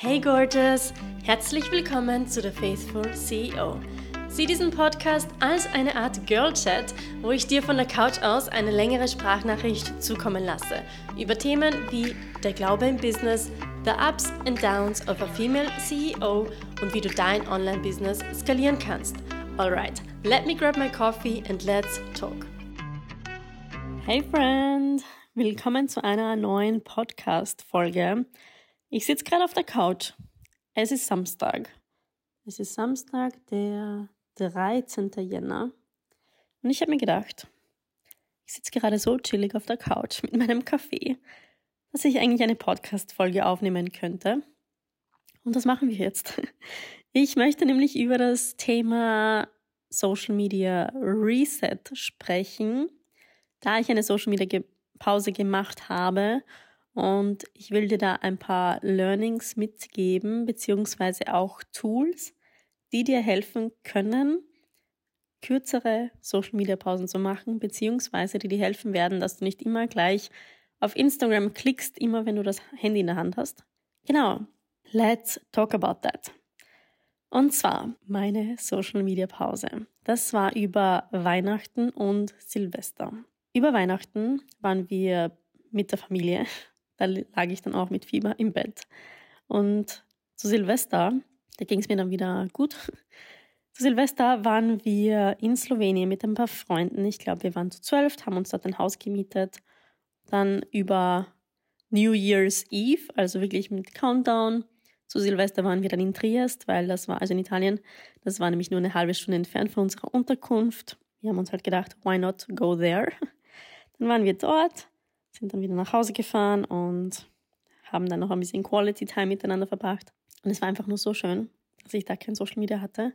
Hey Gorgeous! Herzlich willkommen zu The Faithful CEO. Sieh diesen Podcast als eine Art Girl Chat, wo ich dir von der Couch aus eine längere Sprachnachricht zukommen lasse über Themen wie der Glaube im Business, the Ups and Downs of a Female CEO und wie du dein Online-Business skalieren kannst. Alright, let me grab my coffee and let's talk. Hey Friend! Willkommen zu einer neuen Podcast-Folge. Ich sitze gerade auf der Couch. Es ist Samstag. Es ist Samstag, der 13. Jänner. Und ich habe mir gedacht, ich sitze gerade so chillig auf der Couch mit meinem Kaffee, dass ich eigentlich eine Podcast-Folge aufnehmen könnte. Und das machen wir jetzt. Ich möchte nämlich über das Thema Social Media Reset sprechen, da ich eine Social Media Pause gemacht habe und ich will dir da ein paar Learnings mitgeben, beziehungsweise auch Tools, die dir helfen können, kürzere Social Media Pausen zu machen, beziehungsweise die dir helfen werden, dass du nicht immer gleich auf Instagram klickst, immer wenn du das Handy in der Hand hast. Genau. Let's talk about that. Und zwar meine Social Media Pause. Das war über Weihnachten und Silvester. Über Weihnachten waren wir mit der Familie da lag ich dann auch mit Fieber im Bett. Und zu Silvester, da ging es mir dann wieder gut. Zu Silvester waren wir in Slowenien mit ein paar Freunden. Ich glaube, wir waren zu zwölf, haben uns dort ein Haus gemietet. Dann über New Year's Eve, also wirklich mit Countdown. Zu Silvester waren wir dann in Triest, weil das war, also in Italien, das war nämlich nur eine halbe Stunde entfernt von unserer Unterkunft. Wir haben uns halt gedacht, why not go there? Dann waren wir dort, sind dann wieder nach Hause gefahren und haben dann noch ein bisschen Quality Time miteinander verbracht. Und es war einfach nur so schön, dass ich da kein Social Media hatte,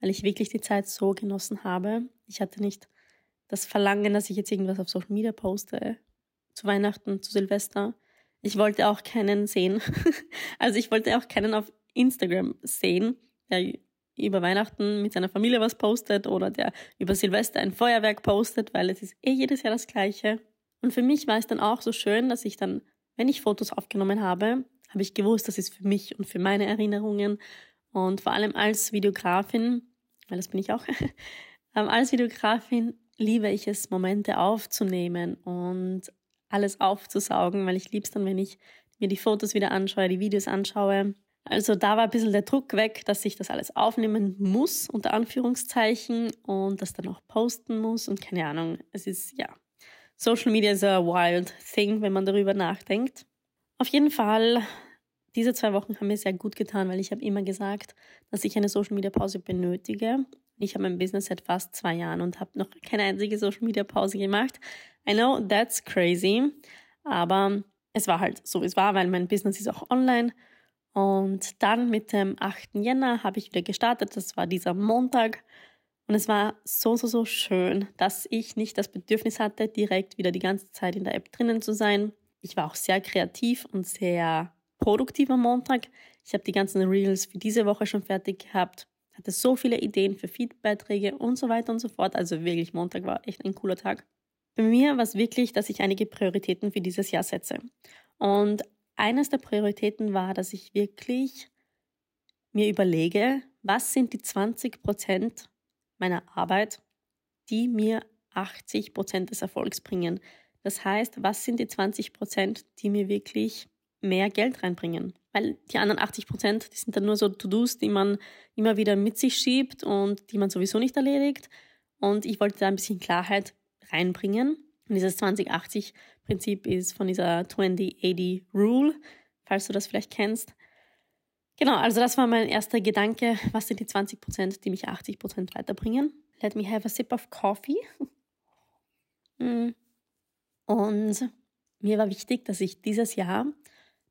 weil ich wirklich die Zeit so genossen habe. Ich hatte nicht das Verlangen, dass ich jetzt irgendwas auf Social Media poste. Zu Weihnachten, zu Silvester. Ich wollte auch keinen sehen. also ich wollte auch keinen auf Instagram sehen, der über Weihnachten mit seiner Familie was postet oder der über Silvester ein Feuerwerk postet, weil es ist eh jedes Jahr das Gleiche. Und für mich war es dann auch so schön, dass ich dann, wenn ich Fotos aufgenommen habe, habe ich gewusst, das ist für mich und für meine Erinnerungen. Und vor allem als Videografin, weil das bin ich auch, ähm, als Videografin liebe ich es, Momente aufzunehmen und alles aufzusaugen, weil ich liebe es dann, wenn ich mir die Fotos wieder anschaue, die Videos anschaue. Also da war ein bisschen der Druck weg, dass ich das alles aufnehmen muss, unter Anführungszeichen, und das dann auch posten muss und keine Ahnung. Es ist, ja, Social Media is a wild thing, wenn man darüber nachdenkt. Auf jeden Fall, diese zwei Wochen haben mir sehr gut getan, weil ich habe immer gesagt, dass ich eine Social Media Pause benötige. Ich habe mein Business seit fast zwei Jahren und habe noch keine einzige Social Media Pause gemacht. I know that's crazy, aber es war halt so, wie es war, weil mein Business ist auch online. Und dann mit dem 8. Jänner habe ich wieder gestartet. Das war dieser Montag. Und es war so, so, so schön, dass ich nicht das Bedürfnis hatte, direkt wieder die ganze Zeit in der App drinnen zu sein. Ich war auch sehr kreativ und sehr produktiv am Montag. Ich habe die ganzen Reels für diese Woche schon fertig gehabt, hatte so viele Ideen für Feedbeiträge und so weiter und so fort. Also wirklich, Montag war echt ein cooler Tag. Bei mir war es wirklich, dass ich einige Prioritäten für dieses Jahr setze. Und eines der Prioritäten war, dass ich wirklich mir überlege, was sind die 20 Prozent meiner Arbeit, die mir 80 Prozent des Erfolgs bringen. Das heißt, was sind die 20 Prozent, die mir wirklich mehr Geld reinbringen? Weil die anderen 80 Prozent, die sind dann nur so To-Dos, die man immer wieder mit sich schiebt und die man sowieso nicht erledigt. Und ich wollte da ein bisschen Klarheit reinbringen. Und dieses 20-80-Prinzip ist von dieser 20-80 Rule, falls du das vielleicht kennst. Genau, also das war mein erster Gedanke. Was sind die 20 Prozent, die mich 80 Prozent weiterbringen? Let me have a sip of coffee. Mm. Und mir war wichtig, dass ich dieses Jahr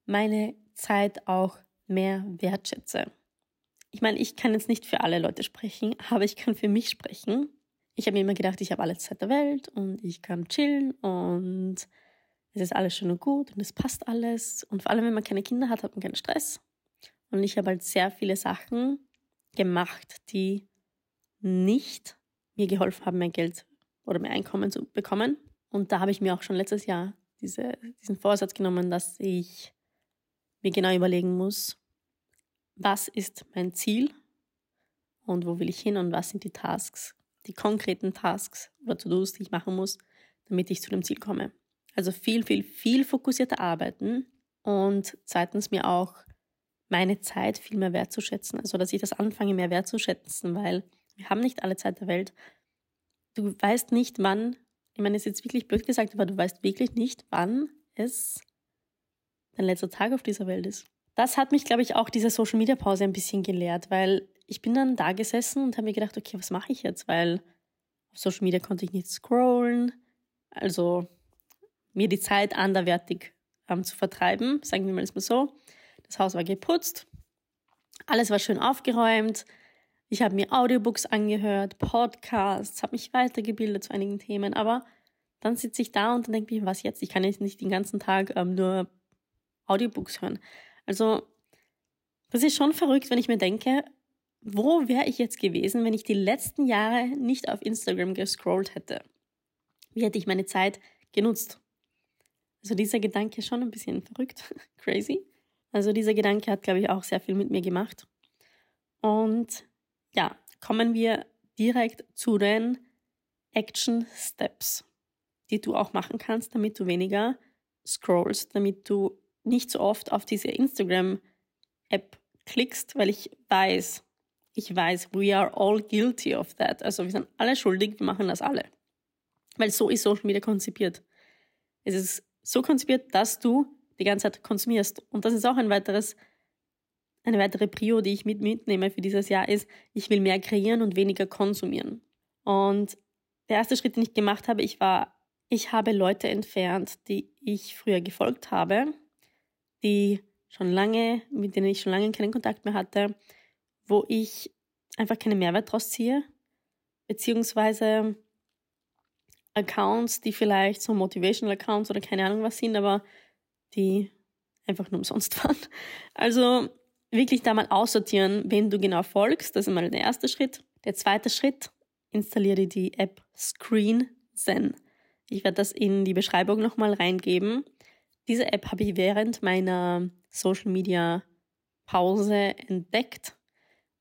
meine Zeit auch mehr wertschätze. Ich meine, ich kann jetzt nicht für alle Leute sprechen, aber ich kann für mich sprechen. Ich habe mir immer gedacht, ich habe alle Zeit der Welt und ich kann chillen und es ist alles schön und gut und es passt alles. Und vor allem, wenn man keine Kinder hat, hat man keinen Stress. Und ich habe halt sehr viele Sachen gemacht, die nicht mir geholfen haben, mehr Geld oder mehr Einkommen zu bekommen. Und da habe ich mir auch schon letztes Jahr diese, diesen Vorsatz genommen, dass ich mir genau überlegen muss, was ist mein Ziel und wo will ich hin und was sind die Tasks, die konkreten Tasks oder To-Dos, die ich machen muss, damit ich zu dem Ziel komme. Also viel, viel, viel fokussierter arbeiten und zweitens mir auch meine Zeit viel mehr wertzuschätzen. Also, dass ich das anfange, mehr wertzuschätzen, weil wir haben nicht alle Zeit der Welt. Du weißt nicht, wann, ich meine, es ist jetzt wirklich blöd gesagt, aber du weißt wirklich nicht, wann es dein letzter Tag auf dieser Welt ist. Das hat mich, glaube ich, auch diese Social Media Pause ein bisschen gelehrt, weil ich bin dann da gesessen und habe mir gedacht, okay, was mache ich jetzt? Weil auf Social Media konnte ich nicht scrollen, also mir die Zeit anderwertig ähm, zu vertreiben, sagen wir mal so. Das Haus war geputzt, alles war schön aufgeräumt. Ich habe mir Audiobooks angehört, Podcasts, habe mich weitergebildet zu einigen Themen, aber dann sitze ich da und dann denke ich, was jetzt? Ich kann jetzt nicht den ganzen Tag ähm, nur Audiobooks hören. Also, das ist schon verrückt, wenn ich mir denke, wo wäre ich jetzt gewesen, wenn ich die letzten Jahre nicht auf Instagram gescrollt hätte? Wie hätte ich meine Zeit genutzt? Also dieser Gedanke ist schon ein bisschen verrückt, crazy. Also dieser Gedanke hat, glaube ich, auch sehr viel mit mir gemacht. Und ja, kommen wir direkt zu den Action Steps, die du auch machen kannst, damit du weniger scrollst, damit du nicht so oft auf diese Instagram-App klickst, weil ich weiß, ich weiß, we are all guilty of that. Also wir sind alle schuldig, wir machen das alle. Weil so ist Social Media konzipiert. Es ist so konzipiert, dass du die ganze Zeit konsumierst. Und das ist auch ein weiteres, eine weitere Prio, die ich mit, mitnehme für dieses Jahr, ist, ich will mehr kreieren und weniger konsumieren. Und der erste Schritt, den ich gemacht habe, ich war, ich habe Leute entfernt, die ich früher gefolgt habe, die schon lange, mit denen ich schon lange keinen Kontakt mehr hatte, wo ich einfach keinen Mehrwert draus ziehe, beziehungsweise Accounts, die vielleicht so Motivational Accounts oder keine Ahnung was sind, aber die einfach nur umsonst waren. Also wirklich da mal aussortieren, wen du genau folgst. Das ist mal der erste Schritt. Der zweite Schritt, installiere die App Screen Zen. Ich werde das in die Beschreibung nochmal reingeben. Diese App habe ich während meiner Social Media Pause entdeckt.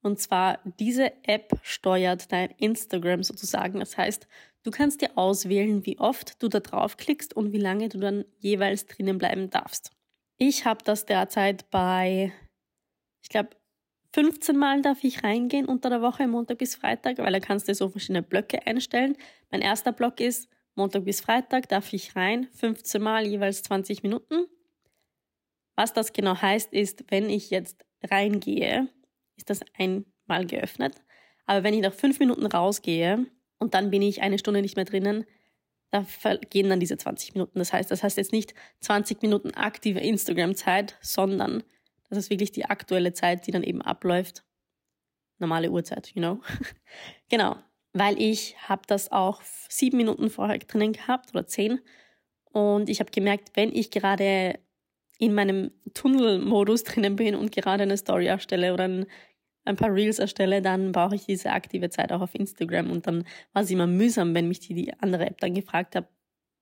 Und zwar, diese App steuert dein Instagram sozusagen. Das heißt, du kannst dir auswählen, wie oft du da draufklickst und wie lange du dann jeweils drinnen bleiben darfst. Ich habe das derzeit bei, ich glaube, 15 Mal darf ich reingehen unter der Woche, Montag bis Freitag, weil da kannst du so verschiedene Blöcke einstellen. Mein erster Block ist Montag bis Freitag darf ich rein, 15 Mal jeweils 20 Minuten. Was das genau heißt, ist, wenn ich jetzt reingehe, ist das einmal geöffnet. Aber wenn ich nach fünf Minuten rausgehe und dann bin ich eine Stunde nicht mehr drinnen, da vergehen dann diese 20 Minuten. Das heißt, das heißt jetzt nicht 20 Minuten aktive Instagram-Zeit, sondern das ist wirklich die aktuelle Zeit, die dann eben abläuft. Normale Uhrzeit, you know. genau weil ich habe das auch sieben Minuten vorher drinnen gehabt oder zehn. Und ich habe gemerkt, wenn ich gerade in meinem Tunnelmodus drinnen bin und gerade eine Story erstelle oder ein, ein paar Reels erstelle, dann brauche ich diese aktive Zeit auch auf Instagram. Und dann war es immer mühsam, wenn mich die, die andere App dann gefragt hat,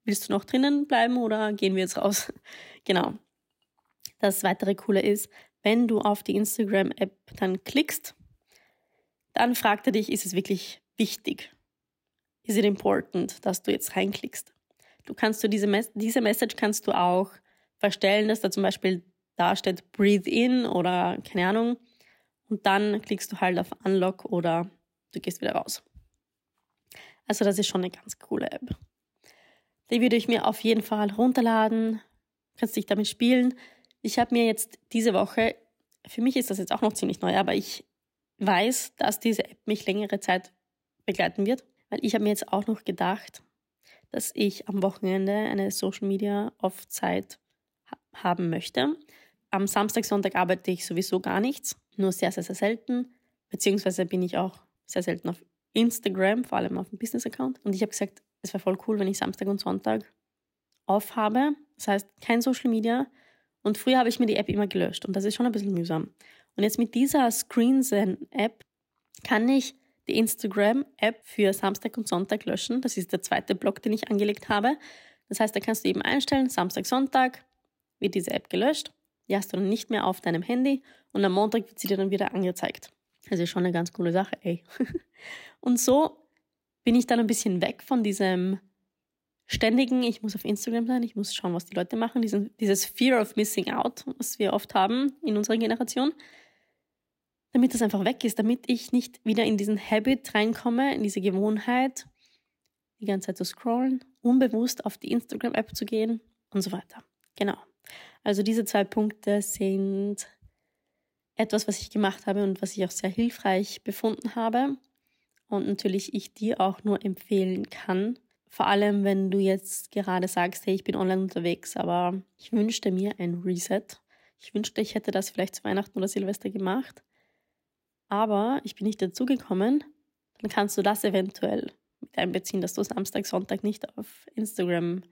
willst du noch drinnen bleiben oder gehen wir jetzt raus? genau. Das weitere Coole ist, wenn du auf die Instagram-App dann klickst, dann fragt er dich, ist es wirklich wichtig? Is it important, dass du jetzt reinklickst? Du kannst du diese, Mes diese Message kannst du auch verstellen, dass da zum Beispiel da steht Breathe in oder keine Ahnung. Und dann klickst du halt auf Unlock oder du gehst wieder raus. Also das ist schon eine ganz coole App. Die würde ich mir auf jeden Fall runterladen. Kannst dich damit spielen. Ich habe mir jetzt diese Woche, für mich ist das jetzt auch noch ziemlich neu, aber ich weiß, dass diese App mich längere Zeit begleiten wird. Weil ich habe mir jetzt auch noch gedacht, dass ich am Wochenende eine Social Media Off-Zeit ha haben möchte. Am Samstag, Sonntag arbeite ich sowieso gar nichts, nur sehr, sehr, sehr selten. Beziehungsweise bin ich auch sehr selten auf Instagram, vor allem auf dem Business-Account. Und ich habe gesagt, es wäre voll cool, wenn ich Samstag und Sonntag off habe. Das heißt, kein Social Media. Und früher habe ich mir die App immer gelöscht und das ist schon ein bisschen mühsam. Und jetzt mit dieser ScreenSen-App kann ich die Instagram-App für Samstag und Sonntag löschen. Das ist der zweite Block, den ich angelegt habe. Das heißt, da kannst du eben einstellen, Samstag, Sonntag wird diese App gelöscht. Die hast du dann nicht mehr auf deinem Handy und am Montag wird sie dir dann wieder angezeigt. Also schon eine ganz coole Sache, ey. Und so bin ich dann ein bisschen weg von diesem ständigen, ich muss auf Instagram sein, ich muss schauen, was die Leute machen, diesen, dieses Fear of Missing Out, was wir oft haben in unserer Generation, damit das einfach weg ist, damit ich nicht wieder in diesen Habit reinkomme, in diese Gewohnheit, die ganze Zeit zu scrollen, unbewusst auf die Instagram-App zu gehen und so weiter. Genau. Also diese zwei Punkte sind etwas, was ich gemacht habe und was ich auch sehr hilfreich befunden habe und natürlich ich dir auch nur empfehlen kann. Vor allem, wenn du jetzt gerade sagst, hey, ich bin online unterwegs, aber ich wünschte mir ein Reset. Ich wünschte, ich hätte das vielleicht zu Weihnachten oder Silvester gemacht. Aber ich bin nicht dazu gekommen. Dann kannst du das eventuell mit einbeziehen, dass du Samstag, Sonntag nicht auf Instagram,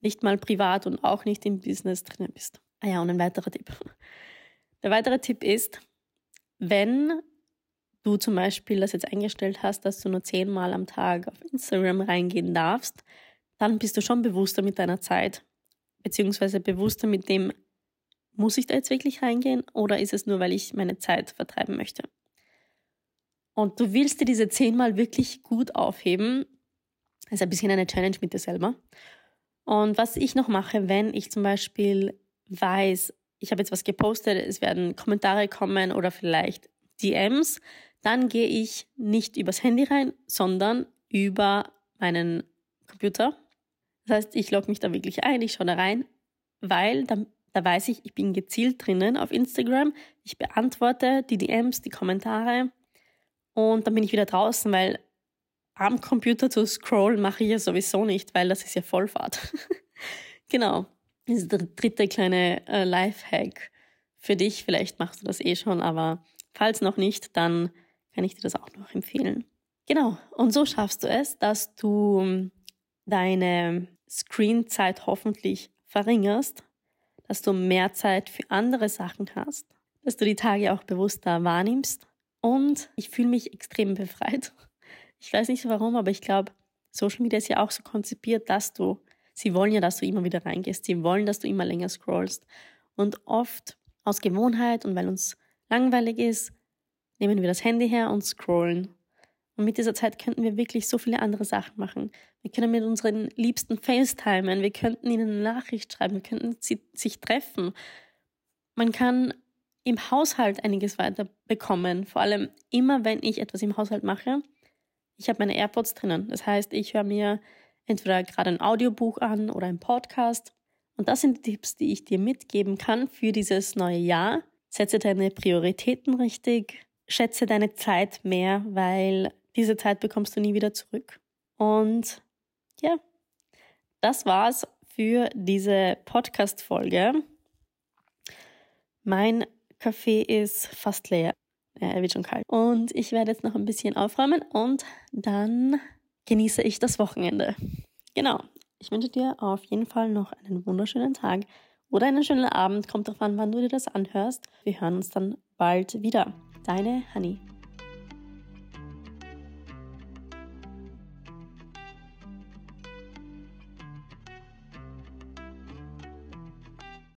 nicht mal privat und auch nicht im Business drinnen bist. Ah ja, und ein weiterer Tipp. Der weitere Tipp ist, wenn du zum Beispiel das jetzt eingestellt hast, dass du nur zehnmal am Tag auf Instagram reingehen darfst, dann bist du schon bewusster mit deiner Zeit, beziehungsweise bewusster mit dem, muss ich da jetzt wirklich reingehen oder ist es nur, weil ich meine Zeit vertreiben möchte? Und du willst dir diese zehnmal wirklich gut aufheben. Das ist ein bisschen eine Challenge mit dir selber. Und was ich noch mache, wenn ich zum Beispiel weiß, ich habe jetzt was gepostet, es werden Kommentare kommen oder vielleicht DMs, dann gehe ich nicht übers Handy rein, sondern über meinen Computer. Das heißt, ich logge mich da wirklich ein, ich schaue da rein, weil da, da weiß ich, ich bin gezielt drinnen auf Instagram. Ich beantworte die DMs, die Kommentare und dann bin ich wieder draußen, weil am Computer zu scrollen mache ich ja sowieso nicht, weil das ist ja Vollfahrt. genau. Das ist der dritte kleine äh, Lifehack für dich. Vielleicht machst du das eh schon, aber falls noch nicht, dann kann ich dir das auch noch empfehlen. Genau. Und so schaffst du es, dass du deine Screenzeit hoffentlich verringerst, dass du mehr Zeit für andere Sachen hast, dass du die Tage auch bewusster wahrnimmst. Und ich fühle mich extrem befreit. Ich weiß nicht warum, aber ich glaube, Social Media ist ja auch so konzipiert, dass du Sie wollen ja, dass du immer wieder reingehst. Sie wollen, dass du immer länger scrollst. Und oft aus Gewohnheit und weil uns langweilig ist, nehmen wir das Handy her und scrollen. Und mit dieser Zeit könnten wir wirklich so viele andere Sachen machen. Wir können mit unseren Liebsten FaceTimen, wir könnten ihnen eine Nachricht schreiben, wir könnten sie, sich treffen. Man kann im Haushalt einiges weiter bekommen. Vor allem immer, wenn ich etwas im Haushalt mache. Ich habe meine AirPods drinnen. Das heißt, ich höre mir entweder gerade ein Audiobuch an oder ein Podcast. Und das sind die Tipps, die ich dir mitgeben kann für dieses neue Jahr. Setze deine Prioritäten richtig, schätze deine Zeit mehr, weil diese Zeit bekommst du nie wieder zurück. Und ja, das war's für diese Podcast-Folge. Mein Kaffee ist fast leer. Ja, er wird schon kalt. Und ich werde jetzt noch ein bisschen aufräumen und dann genieße ich das Wochenende. Genau. Ich wünsche dir auf jeden Fall noch einen wunderschönen Tag oder einen schönen Abend. Kommt darauf an, wann du dir das anhörst. Wir hören uns dann bald wieder. Deine Honey.